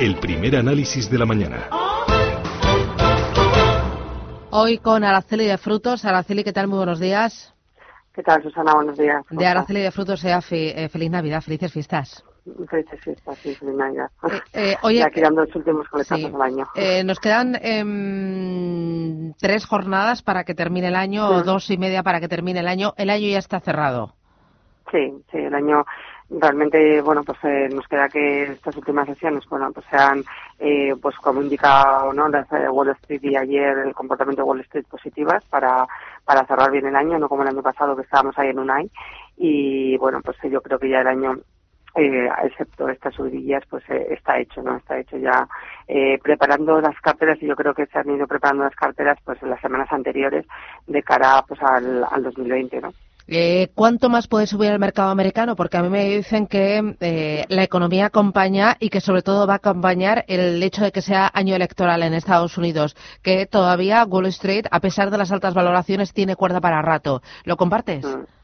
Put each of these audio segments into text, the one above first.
El primer análisis de la mañana. Hoy con Araceli de Frutos. Araceli, ¿qué tal? Muy buenos días. ¿Qué tal, Susana? Buenos días. De Araceli de Frutos sea eh, feliz Navidad, felices fiestas. Felices fiestas, sí, feliz Navidad. Eh, eh, oye, ya quedando los últimos coletazos sí. del año. nos quedan em, tres jornadas para que termine el año, o dos y media para que termine el año. El año ya está cerrado. Sí, sí, el año realmente bueno pues eh, nos queda que estas últimas sesiones bueno pues sean eh, pues como indica no las de Wall Street y ayer el comportamiento de Wall Street positivas para para cerrar bien el año no como el año pasado que estábamos ahí en un AI y bueno pues yo creo que ya el año eh, excepto estas subidillas, pues eh, está hecho, ¿no? Está hecho ya eh, preparando las carteras y yo creo que se han ido preparando las carteras pues en las semanas anteriores de cara pues al, al 2020, ¿no? Eh, ¿Cuánto más puede subir el mercado americano? Porque a mí me dicen que eh, la economía acompaña y que sobre todo va a acompañar el hecho de que sea año electoral en Estados Unidos, que todavía Wall Street, a pesar de las altas valoraciones, tiene cuerda para rato. ¿Lo compartes? Mm.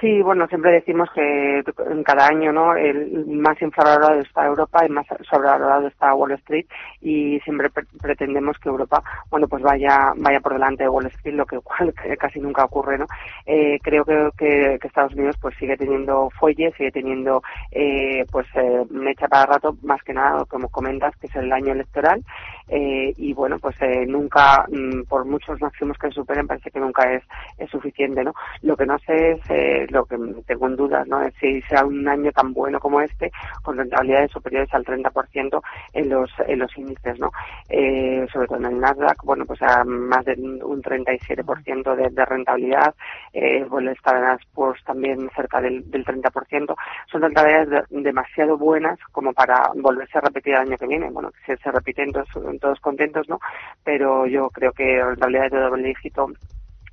Sí, bueno, siempre decimos que en cada año, ¿no? El más infravalorado está Europa y más sobrevalorado está Wall Street y siempre pre pretendemos que Europa, bueno, pues vaya vaya por delante de Wall Street, lo que cual casi nunca ocurre, ¿no? Eh, creo que, que, que, Estados Unidos pues sigue teniendo fuelle, sigue teniendo eh, pues eh, mecha para rato, más que nada, como comentas, que es el año electoral eh, y bueno, pues eh, nunca, mm, por muchos máximos que superen, parece que nunca es, es suficiente, ¿no? Lo que no sé es eh, lo que tengo en dudas, ¿no? Es si sea un año tan bueno como este, con rentabilidades superiores al 30% en los, en los índices, ¿no? Eh, sobre todo en el Nasdaq, bueno, pues a más de un 37% de, de rentabilidad, eh, bueno, Standard Poor's también cerca del, del 30%, son rentabilidades de, demasiado buenas como para volverse a repetir el año que viene, bueno, que se, se repiten todos, todos contentos, ¿no? Pero yo creo que rentabilidades de doble dígito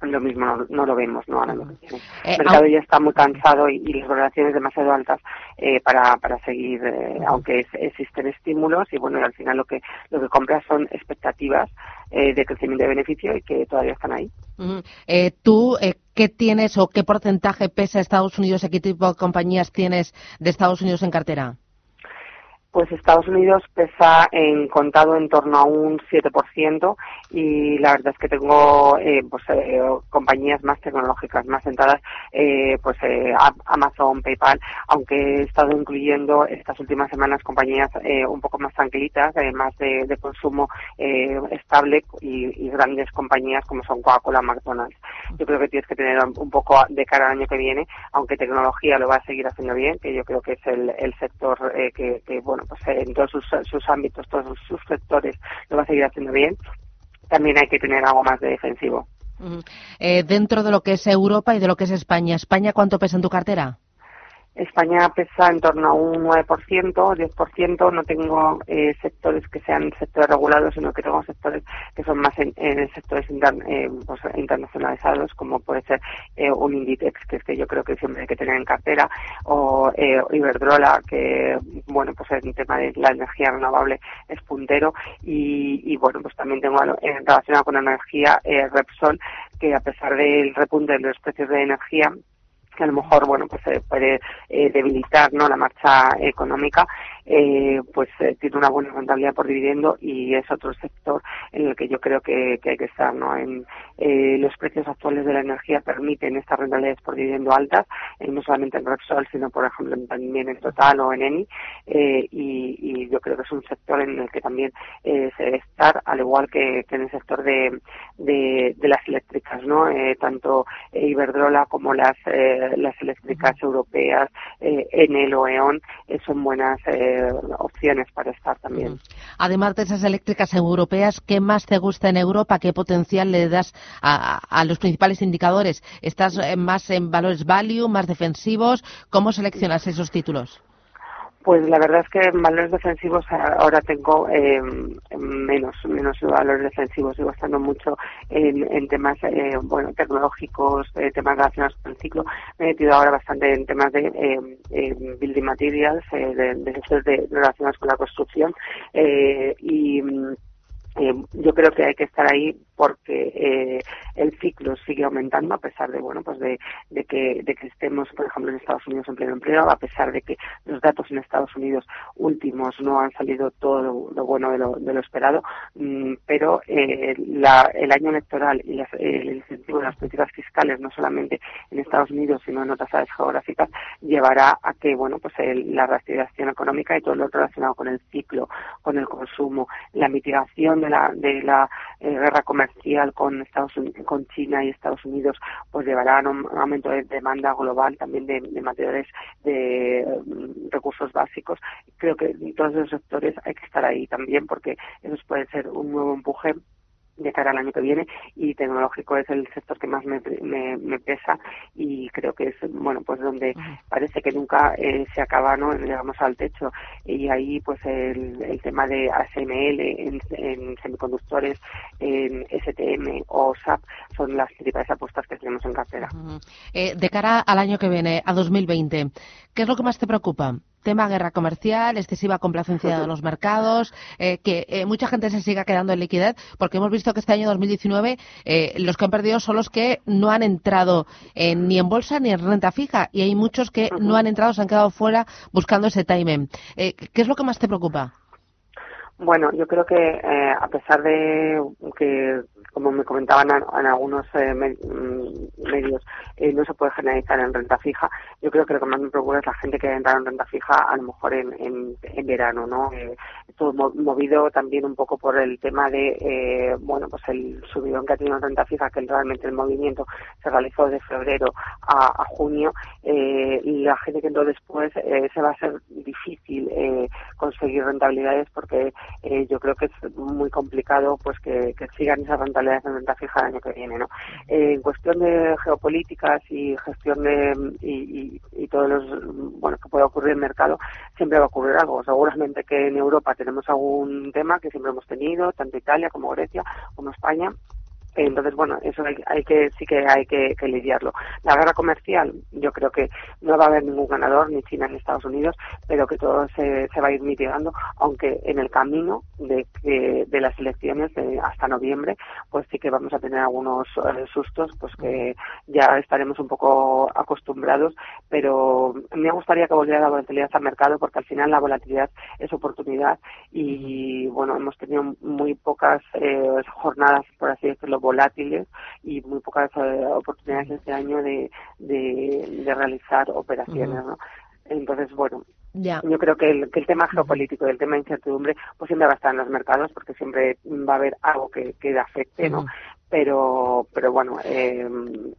lo mismo no, no, lo vemos no ahora mismo. el mercado ya está muy cansado y, y las valoraciones demasiado altas eh, para, para seguir eh, aunque es, existen estímulos y bueno al final lo que lo que compras son expectativas eh, de crecimiento de beneficio y que todavía están ahí. Tú qué tienes o qué porcentaje pesa Estados Unidos qué tipo de compañías tienes de Estados Unidos en cartera pues Estados Unidos pesa en contado en torno a un 7% y la verdad es que tengo eh, pues eh, compañías más tecnológicas, más centradas, eh, pues Amazon, PayPal, aunque he estado incluyendo estas últimas semanas compañías un poco más tranquilitas, más de, de consumo estable y, grandes compañías como son Coca-Cola, McDonald's. Yo creo que tienes que tener un poco de cara al año que viene, aunque tecnología lo va a seguir haciendo bien, que yo creo que es el, el sector que, que, bueno, pues en todos sus, sus ámbitos, todos sus sectores lo va a seguir haciendo bien, también hay que tener algo más de defensivo. Eh, dentro de lo que es Europa y de lo que es España, ¿España cuánto pesa en tu cartera? España pesa en torno a un 9%, 10%. No tengo eh, sectores que sean sectores regulados, sino que tengo sectores que son más en, en sectores inter, eh, pues, internacionalizados, como puede ser eh, un Inditex, que es que yo creo que siempre hay que tener en cartera, o eh, Iberdrola, que, bueno, pues en tema de la energía renovable es puntero. Y, y bueno, pues también tengo eh, relacionado con energía eh, Repsol, que a pesar del repunte de los precios de energía, que a lo mejor bueno pues eh, puede eh, debilitar no la marcha económica eh, pues tiene una buena rentabilidad por dividendo y es otro sector en el que yo creo que, que hay que estar no en los precios actuales de la energía permiten estas rentabilidades por dividendo altas no solamente en Repsol sino por ejemplo también en Total o en Eni y, y, yo creo que es un sector en el que también se debe estar al igual que, que en el sector de, de, las eléctricas no tanto Iberdrola como las las eléctricas europeas, eh, Enel o E.ON, eh, son buenas eh, eh, opciones para estar también. Además de esas eléctricas europeas, ¿qué más te gusta en Europa? ¿Qué potencial le das a, a los principales indicadores? ¿Estás más en valores value, más defensivos? ¿Cómo seleccionas esos títulos? Pues la verdad es que en valores defensivos ahora tengo eh, menos menos valores defensivos. Sigo estando mucho en, temas eh, bueno tecnológicos, eh, temas relacionados con el ciclo. Me he metido ahora bastante en temas de building materials, de, de, relacionados con la construcción y eh, yo creo que hay que estar ahí porque eh, el ciclo sigue aumentando a pesar de bueno pues de, que, de que estemos por ejemplo en Estados Unidos en pleno empleo a pesar de que los datos en Estados Unidos últimos no han salido todo lo, bueno de lo, de lo esperado mm, pero eh, el año electoral y el incentivo de las políticas fiscales no solamente en Estados Unidos sino en otras áreas geográficas llevará a que bueno pues la reactivación económica y todo lo relacionado con el ciclo con el consumo la mitigación de la, de la eh, guerra comercial con Estados con China y Estados Unidos, pues llevará a un aumento de demanda global también de, de materiales de mm, recursos básicos. Creo que en todos esos sectores hay que estar ahí también porque eso puede ser un nuevo empuje de cara al año que viene y tecnológico es el sector que más me, me, pesa y creo que es bueno pues donde parece que nunca eh, se acaba no llegamos al techo. Y ahí pues el, el tema de ASML en, en, semiconductores en STM o SAP son las principales apuestas que tenemos en cartera. Eh, de cara al año que viene a 2020 qué es lo que más te preocupa tema guerra comercial, excesiva complacencia de los mercados, eh, que eh, mucha gente se siga quedando en liquidez, porque hemos visto que este año 2019 eh, los que han perdido son los que no han entrado ni en bolsa ni en renta fija, y hay muchos que no han entrado, se han quedado fuera buscando ese timing. ¿Qué es lo que más te preocupa? Bueno, yo creo que a pesar de que como me comentaban en, algunos eh, mm, medios, eh, no se puede generalizar en renta fija. Yo creo que lo que más me preocupa es la gente que entra en renta fija a lo mejor en, en, verano, ¿no? Eh, todo movido también un poco por el tema de, bueno, pues el subidón que ha tenido en renta fija, que realmente el movimiento se realizó de febrero a, junio, y la gente que entró después se va a ser difícil conseguir rentabilidades porque yo creo que es muy complicado pues que, sigan esas rentabilidades de renta fija el año que viene. ¿no? en cuestión de geopolíticas y gestión de y, y, todos los bueno que puede ocurrir en el mercado, siempre va a ocurrir algo. Seguramente que en Europa tenemos algún tema que siempre hemos tenido, tanto Italia como Grecia como España, entonces, bueno, eso hay, que sí que hay que, lidiarlo. La guerra comercial, yo creo que no va a haber ningún ganador, ni China ni Estados Unidos, pero que todo se, se va a ir mitigando, aunque en el camino de, de las elecciones hasta noviembre, pues sí que vamos a tener algunos eh, sustos, pues que ya estaremos un poco acostumbrados, pero me gustaría que volviera la volatilidad al mercado, porque al final la volatilidad es oportunidad y, bueno, hemos tenido muy pocas eh, jornadas, por así decirlo, volátiles y muy pocas eh, oportunidades este año de, de, realizar operaciones, ¿no? Entonces, bueno, yo creo que el, que el tema geopolítico y el tema de incertidumbre pues siempre va a estar en los mercados porque siempre va a haber algo que, que afecte, ¿no? Pero, pero bueno, eh,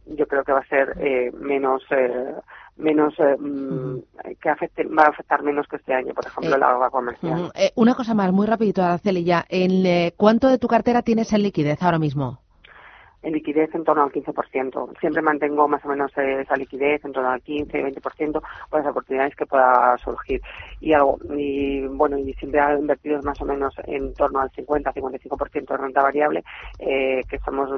yo creo que va a ser eh, menos eh, menos mm, que afecte va a afectar menos que este año por ejemplo la agua comercial. Una cosa más muy rapidito Araceli ya en cuánto de tu cartera tienes en liquidez ahora mismo en liquidez en torno al 15%. Siempre mantengo más o menos esa liquidez en torno al 15, 20% por las oportunidades que pueda surgir. Y algo, y bueno, y siempre he invertido más o menos en torno al 50, 55% de renta variable, eh, que somos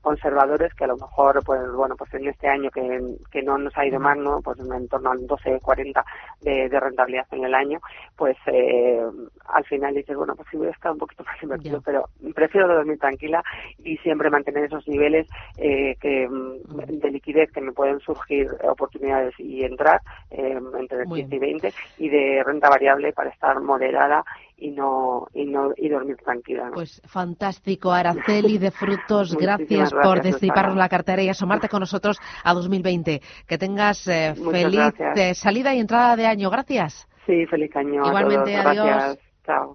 conservadores, que a lo mejor, pues bueno, pues en este año que, que no nos ha ido mal, ¿no? Pues en torno al 12, 40 de, de rentabilidad en el año, pues eh, al final dices, bueno, pues sí voy a estar un poquito más invertido, pero prefiero dormir tranquila y siempre mantener esos niveles eh, que, mm, de liquidez que me pueden surgir oportunidades y entrar eh, entre 15 y 20 y de renta variable para estar moderada y no y no y dormir tranquila. Pues fantástico, Araceli de Frutos, gracias, por destriparnos la cartera y asomarte con nosotros a 2020. Que tengas eh, feliz salida y entrada de año. Gracias. Sí, feliz año. Igualmente, adiós. Chao.